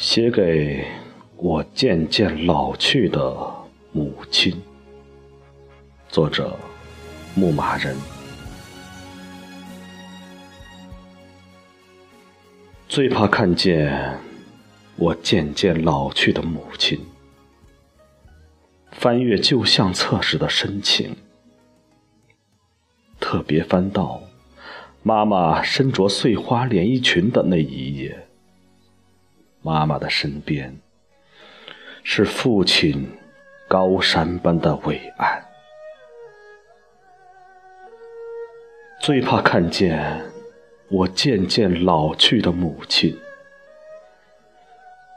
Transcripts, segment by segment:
写给我渐渐老去的母亲。作者：牧马人。最怕看见我渐渐老去的母亲。翻阅旧相册时的深情，特别翻到妈妈身着碎花连衣裙的那一页。妈妈的身边是父亲高山般的伟岸。最怕看见我渐渐老去的母亲，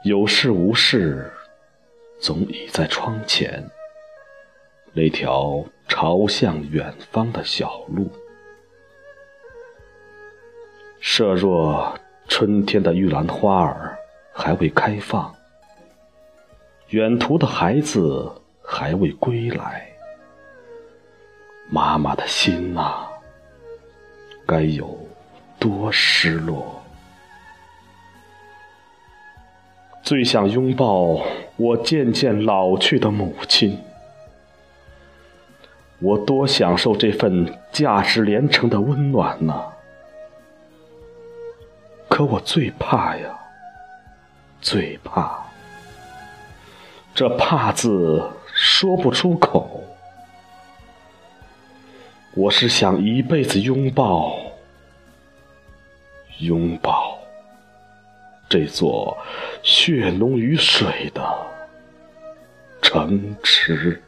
有事无事总倚在窗前那条朝向远方的小路。设若春天的玉兰花儿。还未开放，远途的孩子还未归来，妈妈的心呐，该有多失落？最想拥抱我渐渐老去的母亲，我多享受这份价值连城的温暖呐！可我最怕呀！最怕，这怕字说不出口。我是想一辈子拥抱，拥抱这座血浓于水的城池。